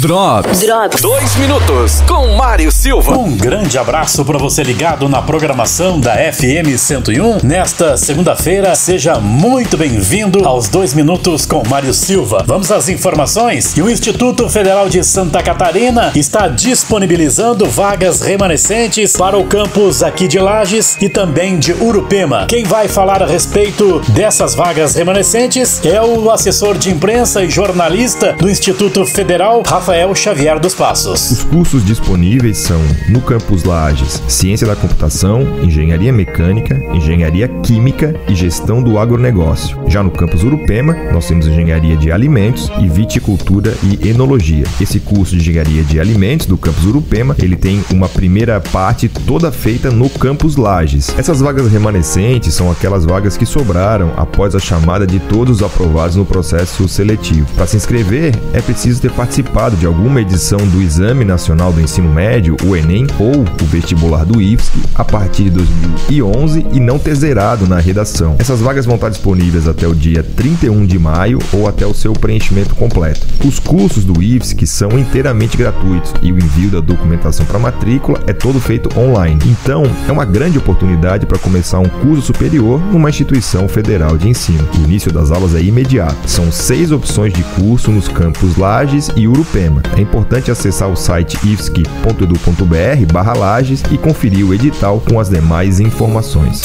Drops. Drops. Dois minutos com Mário Silva. Um grande abraço para você ligado na programação da FM 101. Nesta segunda-feira, seja muito bem-vindo aos dois minutos com Mário Silva. Vamos às informações. E o Instituto Federal de Santa Catarina está disponibilizando vagas remanescentes para o campus aqui de Lages e também de Urupema. Quem vai falar a respeito dessas vagas remanescentes é o assessor de imprensa e jornalista do Instituto Federal, Rafael Xavier dos Passos. Os cursos disponíveis são no campus Lages, Ciência da Computação, Engenharia Mecânica, Engenharia Química e Gestão do Agronegócio. Já no campus Urupema, nós temos Engenharia de Alimentos e Viticultura e Enologia. Esse curso de Engenharia de Alimentos do campus Urupema, ele tem uma primeira parte toda feita no campus Lages. Essas vagas remanescentes são aquelas vagas que sobraram após a chamada de todos os aprovados no processo seletivo. Para se inscrever, é preciso ter participado de alguma edição do Exame Nacional do Ensino Médio, o Enem, ou o vestibular do IFSC a partir de 2011 e não ter zerado na redação. Essas vagas vão estar disponíveis até o dia 31 de maio ou até o seu preenchimento completo. Os cursos do IFSC são inteiramente gratuitos e o envio da documentação para matrícula é todo feito online. Então, é uma grande oportunidade para começar um curso superior numa instituição federal de ensino. O início das aulas é imediato. São seis opções de curso nos campos Lages e Urupema. É importante acessar o site ifsc.edu.br barra Lages e conferir o edital com as demais informações.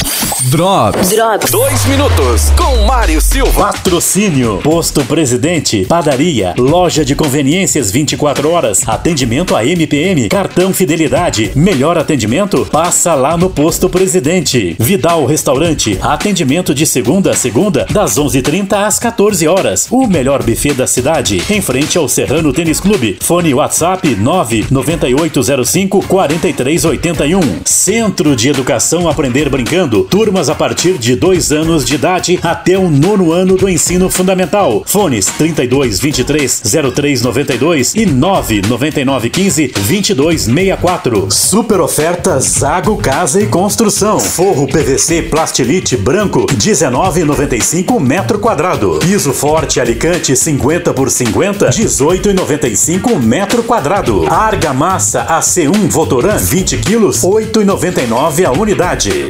Drops. Drops. Dois minutos com Mário Silva. Patrocínio, Posto Presidente, Padaria, Loja de Conveniências 24 horas, atendimento a MPM, cartão Fidelidade, melhor atendimento? Passa lá no Posto Presidente. Vidal Restaurante, atendimento de segunda a segunda, das 11h30 às 14 horas. O melhor buffet da cidade, em frente ao Serrano Tênis Clube. Fone WhatsApp 99805 4381. Centro de Educação Aprender Brincando, turmas a partir de dois anos de idade até o nono ano do ensino fundamental. Fones 32 23 03 92 e 9 99 15 22 64. Super oferta Zago Casa e Construção. Forro PVC Plastilite branco 19,95 metro quadrado. Piso forte Alicante 50 por 50 18,95 metro quadrado. Argamassa AC1 Votoran 20 quilos 8,99 a unidade.